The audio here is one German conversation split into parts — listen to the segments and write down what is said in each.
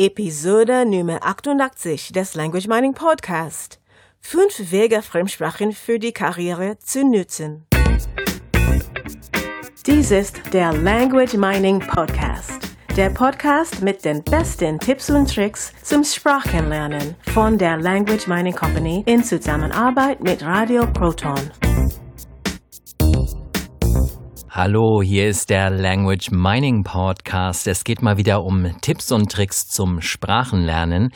Episode Nummer 88 des Language Mining Podcast. Fünf Wege, Fremdsprachen für die Karriere zu nutzen. Dies ist der Language Mining Podcast. Der Podcast mit den besten Tipps und Tricks zum Sprachenlernen von der Language Mining Company in Zusammenarbeit mit Radio Proton. Hallo, hier ist der Language Mining Podcast. Es geht mal wieder um Tipps und Tricks zum Sprachenlernen.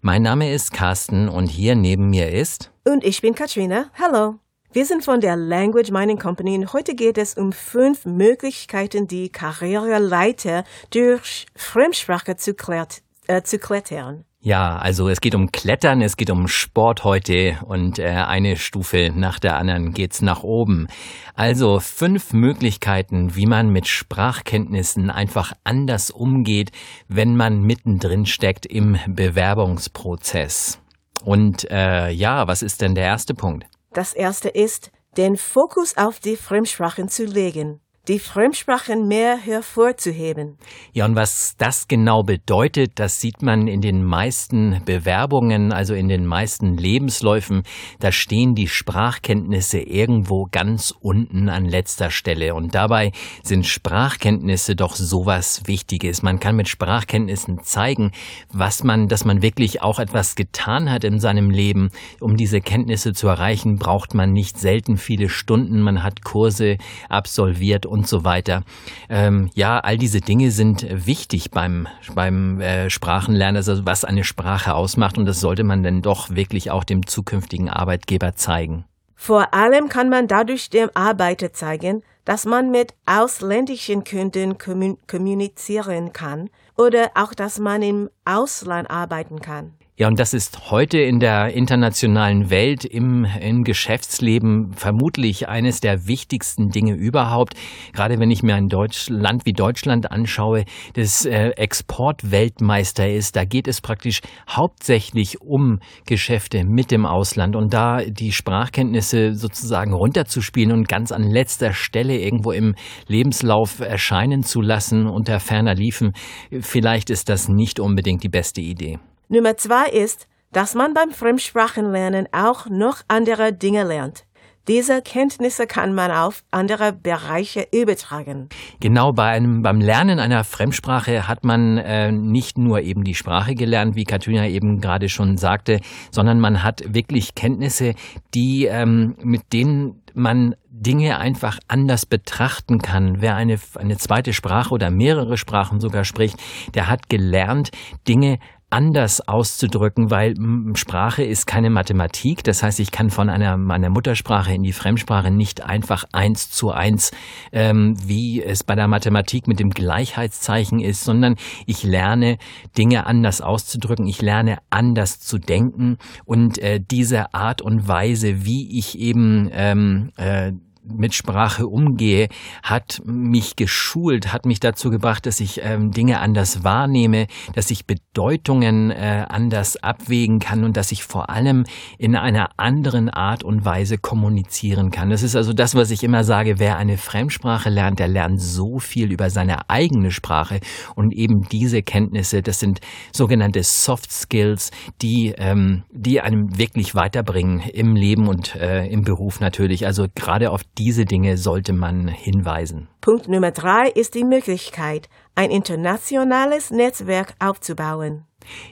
Mein Name ist Carsten und hier neben mir ist. Und ich bin Katrina. Hallo. Wir sind von der Language Mining Company und heute geht es um fünf Möglichkeiten, die Karriereleiter durch Fremdsprache zu, klärt, äh, zu klettern. Ja, also es geht um Klettern, es geht um Sport heute und äh, eine Stufe nach der anderen geht's nach oben. Also fünf Möglichkeiten, wie man mit Sprachkenntnissen einfach anders umgeht, wenn man mittendrin steckt im Bewerbungsprozess. Und äh, ja, was ist denn der erste Punkt? Das erste ist, den Fokus auf die Fremdsprachen zu legen die Fremdsprachen mehr hervorzuheben. Ja, und was das genau bedeutet, das sieht man in den meisten Bewerbungen, also in den meisten Lebensläufen. Da stehen die Sprachkenntnisse irgendwo ganz unten an letzter Stelle. Und dabei sind Sprachkenntnisse doch sowas Wichtiges. Man kann mit Sprachkenntnissen zeigen, was man, dass man wirklich auch etwas getan hat in seinem Leben. Um diese Kenntnisse zu erreichen, braucht man nicht selten viele Stunden. Man hat Kurse absolviert so weiter. Ähm, ja, all diese Dinge sind wichtig beim, beim äh, Sprachenlernen, also was eine Sprache ausmacht und das sollte man dann doch wirklich auch dem zukünftigen Arbeitgeber zeigen. Vor allem kann man dadurch dem Arbeiter zeigen, dass man mit ausländischen Kunden kommunizieren kann oder auch, dass man im Ausland arbeiten kann. Ja, und das ist heute in der internationalen Welt im, im Geschäftsleben vermutlich eines der wichtigsten Dinge überhaupt. Gerade wenn ich mir ein Deutsch, Land wie Deutschland anschaue, das äh, Exportweltmeister ist, da geht es praktisch hauptsächlich um Geschäfte mit dem Ausland und da die Sprachkenntnisse sozusagen runterzuspielen und ganz an letzter Stelle irgendwo im Lebenslauf erscheinen zu lassen unter ferner Liefen, vielleicht ist das nicht unbedingt die beste Idee. Nummer zwei ist, dass man beim Fremdsprachenlernen auch noch andere Dinge lernt. Diese Kenntnisse kann man auf andere Bereiche übertragen. Genau, bei einem, beim Lernen einer Fremdsprache hat man äh, nicht nur eben die Sprache gelernt, wie Katrina eben gerade schon sagte, sondern man hat wirklich Kenntnisse, die ähm, mit denen man Dinge einfach anders betrachten kann. Wer eine, eine zweite Sprache oder mehrere Sprachen sogar spricht, der hat gelernt, Dinge anders auszudrücken, weil Sprache ist keine Mathematik. Das heißt, ich kann von einer meiner Muttersprache in die Fremdsprache nicht einfach eins zu eins, ähm, wie es bei der Mathematik mit dem Gleichheitszeichen ist, sondern ich lerne Dinge anders auszudrücken. Ich lerne anders zu denken und äh, diese Art und Weise, wie ich eben ähm, äh, mit Sprache umgehe, hat mich geschult, hat mich dazu gebracht, dass ich ähm, Dinge anders wahrnehme, dass ich Bedeutungen äh, anders abwägen kann und dass ich vor allem in einer anderen Art und Weise kommunizieren kann. Das ist also das, was ich immer sage, wer eine Fremdsprache lernt, der lernt so viel über seine eigene Sprache und eben diese Kenntnisse, das sind sogenannte Soft Skills, die, ähm, die einem wirklich weiterbringen im Leben und äh, im Beruf natürlich. Also gerade auf diese Dinge sollte man hinweisen. Punkt Nummer drei ist die Möglichkeit, ein internationales Netzwerk aufzubauen.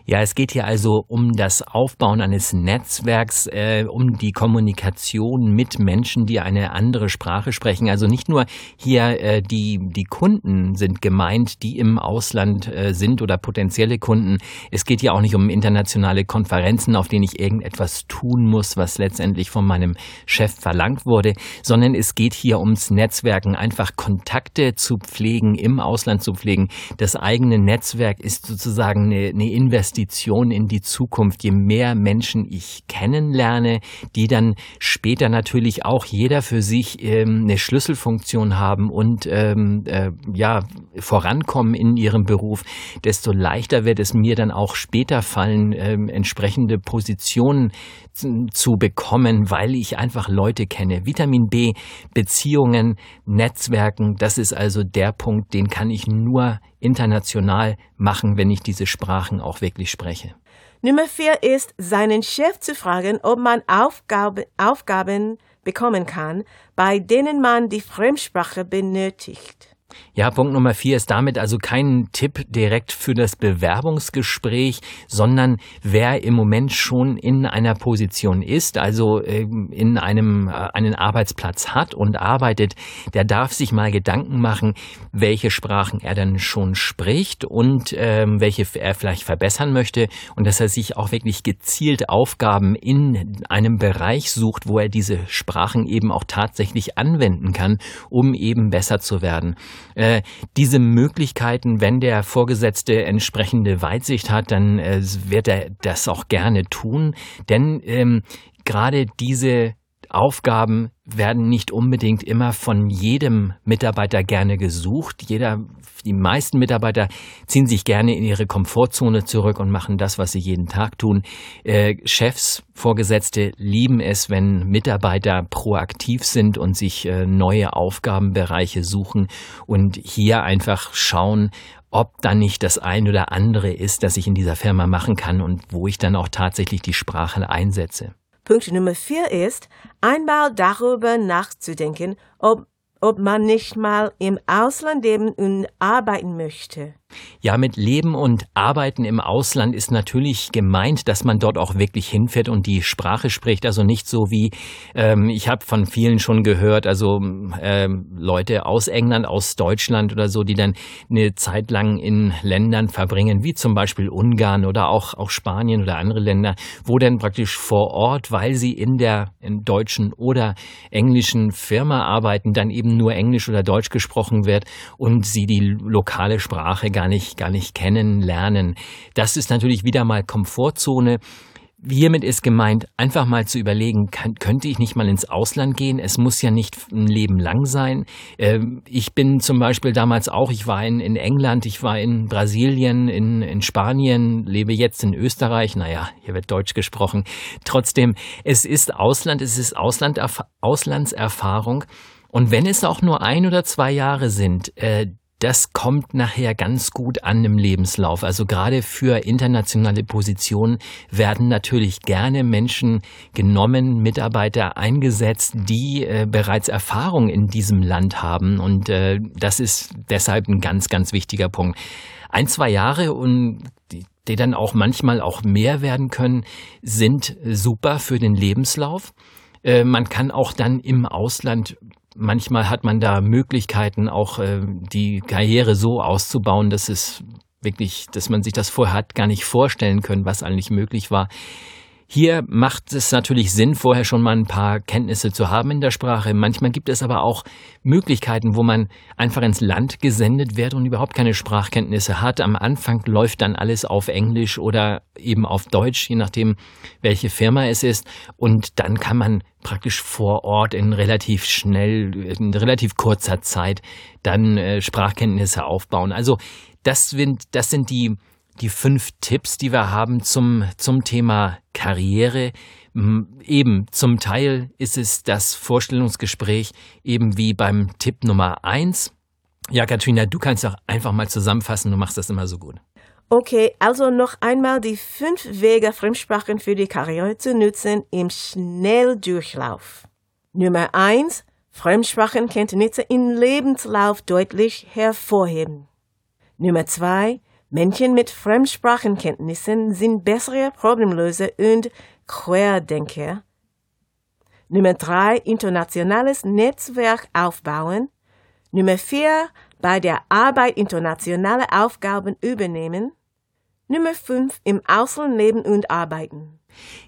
Ja, es geht hier also um das Aufbauen eines Netzwerks, äh, um die Kommunikation mit Menschen, die eine andere Sprache sprechen. Also nicht nur hier äh, die, die Kunden sind gemeint, die im Ausland äh, sind oder potenzielle Kunden. Es geht hier auch nicht um internationale Konferenzen, auf denen ich irgendetwas tun muss, was letztendlich von meinem Chef verlangt wurde, sondern es geht hier ums Netzwerken, einfach Kontakte zu pflegen, im Ausland zu pflegen. Das eigene Netzwerk ist sozusagen eine, eine Investition in die Zukunft. Je mehr Menschen ich kennenlerne, die dann später natürlich auch jeder für sich ähm, eine Schlüsselfunktion haben und ähm, äh, ja vorankommen in ihrem Beruf, desto leichter wird es mir dann auch später fallen, ähm, entsprechende Positionen zu bekommen, weil ich einfach Leute kenne. Vitamin B, Beziehungen, Netzwerken, das ist also der Punkt, den kann ich nur international machen, wenn ich diese Sprachen auch wirklich spreche. Nummer vier ist, seinen Chef zu fragen, ob man Aufgabe, Aufgaben bekommen kann, bei denen man die Fremdsprache benötigt. Ja, Punkt Nummer vier ist damit also kein Tipp direkt für das Bewerbungsgespräch, sondern wer im Moment schon in einer Position ist, also ähm, in einem äh, einen Arbeitsplatz hat und arbeitet, der darf sich mal Gedanken machen, welche Sprachen er dann schon spricht und ähm, welche er vielleicht verbessern möchte und dass er sich auch wirklich gezielt Aufgaben in einem Bereich sucht, wo er diese Sprachen eben auch tatsächlich anwenden kann, um eben besser zu werden. Äh, diese Möglichkeiten, wenn der Vorgesetzte entsprechende Weitsicht hat, dann äh, wird er das auch gerne tun. Denn ähm, gerade diese Aufgaben werden nicht unbedingt immer von jedem Mitarbeiter gerne gesucht. Jeder, die meisten Mitarbeiter ziehen sich gerne in ihre Komfortzone zurück und machen das, was sie jeden Tag tun. Äh, Chefs, Vorgesetzte lieben es, wenn Mitarbeiter proaktiv sind und sich äh, neue Aufgabenbereiche suchen und hier einfach schauen, ob dann nicht das ein oder andere ist, das ich in dieser Firma machen kann und wo ich dann auch tatsächlich die Sprache einsetze. Punkt Nummer vier ist, einmal darüber nachzudenken, ob, ob man nicht mal im Ausland leben und arbeiten möchte. Ja, mit Leben und Arbeiten im Ausland ist natürlich gemeint, dass man dort auch wirklich hinfährt und die Sprache spricht. Also nicht so wie, ähm, ich habe von vielen schon gehört, also ähm, Leute aus England, aus Deutschland oder so, die dann eine Zeit lang in Ländern verbringen, wie zum Beispiel Ungarn oder auch, auch Spanien oder andere Länder, wo dann praktisch vor Ort, weil sie in der in deutschen oder englischen Firma arbeiten, dann eben nur Englisch oder Deutsch gesprochen wird und sie die lokale Sprache gar nicht, gar nicht kennenlernen. Das ist natürlich wieder mal Komfortzone. Hiermit ist gemeint, einfach mal zu überlegen, kann, könnte ich nicht mal ins Ausland gehen? Es muss ja nicht ein Leben lang sein. Ähm, ich bin zum Beispiel damals auch, ich war in, in England, ich war in Brasilien, in, in Spanien, lebe jetzt in Österreich. Naja, hier wird Deutsch gesprochen. Trotzdem, es ist Ausland, es ist Ausland, Auslandserfahrung. Und wenn es auch nur ein oder zwei Jahre sind, äh, das kommt nachher ganz gut an im Lebenslauf. Also gerade für internationale Positionen werden natürlich gerne Menschen genommen, Mitarbeiter eingesetzt, die äh, bereits Erfahrung in diesem Land haben. Und äh, das ist deshalb ein ganz, ganz wichtiger Punkt. Ein, zwei Jahre und die, die dann auch manchmal auch mehr werden können, sind super für den Lebenslauf. Äh, man kann auch dann im Ausland manchmal hat man da Möglichkeiten, auch äh, die Karriere so auszubauen, dass es wirklich, dass man sich das vorher hat gar nicht vorstellen können, was eigentlich möglich war. Hier macht es natürlich Sinn, vorher schon mal ein paar Kenntnisse zu haben in der Sprache. Manchmal gibt es aber auch Möglichkeiten, wo man einfach ins Land gesendet wird und überhaupt keine Sprachkenntnisse hat. Am Anfang läuft dann alles auf Englisch oder eben auf Deutsch, je nachdem, welche Firma es ist. Und dann kann man praktisch vor Ort in relativ schnell, in relativ kurzer Zeit dann äh, Sprachkenntnisse aufbauen. Also das sind, das sind die die fünf Tipps, die wir haben zum, zum Thema Karriere. Eben zum Teil ist es das Vorstellungsgespräch eben wie beim Tipp Nummer eins. Ja, Katrina, du kannst doch einfach mal zusammenfassen, du machst das immer so gut. Okay, also noch einmal die fünf Wege, Fremdsprachen für die Karriere zu nutzen im Schnelldurchlauf. Nummer eins, Fremdsprachenkenntnisse im Lebenslauf deutlich hervorheben. Nummer zwei, Menschen mit Fremdsprachenkenntnissen sind bessere Problemlöser und Querdenker. Nummer drei, internationales Netzwerk aufbauen. Nummer vier, bei der Arbeit internationale Aufgaben übernehmen. Nummer fünf, im Ausland leben und arbeiten.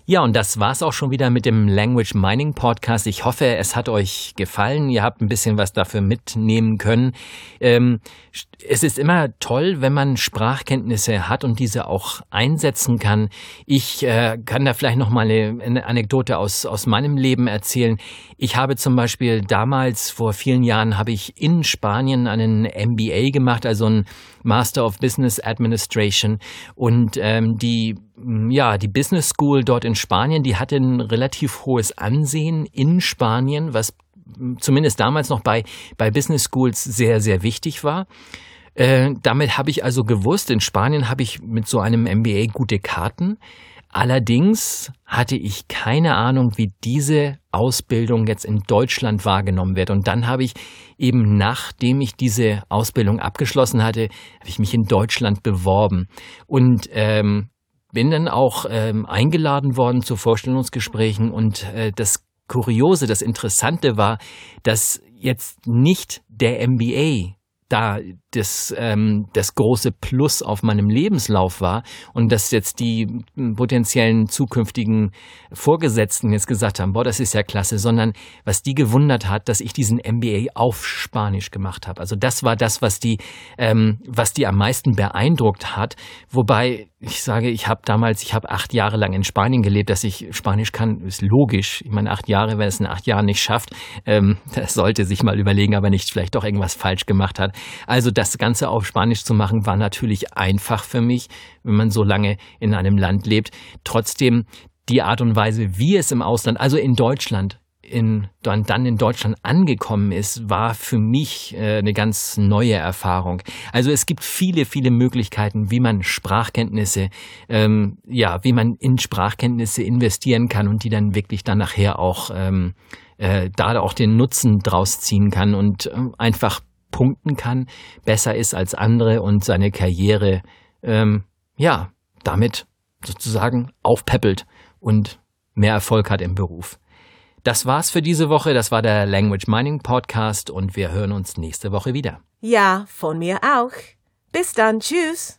Ja, und das war's auch schon wieder mit dem Language Mining Podcast. Ich hoffe, es hat euch gefallen. Ihr habt ein bisschen was dafür mitnehmen können. Ähm, es ist immer toll, wenn man Sprachkenntnisse hat und diese auch einsetzen kann. Ich äh, kann da vielleicht noch mal eine, Anekdote aus, aus meinem Leben erzählen. Ich habe zum Beispiel damals, vor vielen Jahren, habe ich in Spanien einen MBA gemacht, also ein Master of Business Administration. Und ähm, die ja, die Business School dort in Spanien, die hatte ein relativ hohes Ansehen in Spanien, was zumindest damals noch bei, bei Business Schools sehr, sehr wichtig war. Äh, damit habe ich also gewusst, in Spanien habe ich mit so einem MBA gute Karten. Allerdings hatte ich keine Ahnung, wie diese Ausbildung jetzt in Deutschland wahrgenommen wird. Und dann habe ich eben, nachdem ich diese Ausbildung abgeschlossen hatte, habe ich mich in Deutschland beworben und ähm, bin dann auch ähm, eingeladen worden zu Vorstellungsgesprächen. Und äh, das Kuriose, das Interessante war, dass jetzt nicht der MBA da das, ähm, das große Plus auf meinem Lebenslauf war und dass jetzt die potenziellen zukünftigen Vorgesetzten jetzt gesagt haben, boah, das ist ja klasse, sondern was die gewundert hat, dass ich diesen MBA auf Spanisch gemacht habe. Also das war das, was die, ähm, was die am meisten beeindruckt hat. Wobei ich sage, ich habe damals, ich habe acht Jahre lang in Spanien gelebt, dass ich Spanisch kann, ist logisch. Ich meine, acht Jahre, wenn es in acht Jahren nicht schafft, ähm, das sollte sich mal überlegen, aber nicht vielleicht doch irgendwas falsch gemacht hat. Also das Ganze auf Spanisch zu machen, war natürlich einfach für mich, wenn man so lange in einem Land lebt. Trotzdem die Art und Weise, wie es im Ausland, also in Deutschland, in, dann, dann in Deutschland angekommen ist, war für mich äh, eine ganz neue Erfahrung. Also es gibt viele, viele Möglichkeiten, wie man Sprachkenntnisse, ähm, ja, wie man in Sprachkenntnisse investieren kann und die dann wirklich dann nachher auch ähm, äh, da auch den Nutzen draus ziehen kann und äh, einfach punkten kann, besser ist als andere und seine Karriere, ähm, ja, damit sozusagen aufpeppelt und mehr Erfolg hat im Beruf. Das war's für diese Woche. Das war der Language Mining Podcast und wir hören uns nächste Woche wieder. Ja, von mir auch. Bis dann. Tschüss.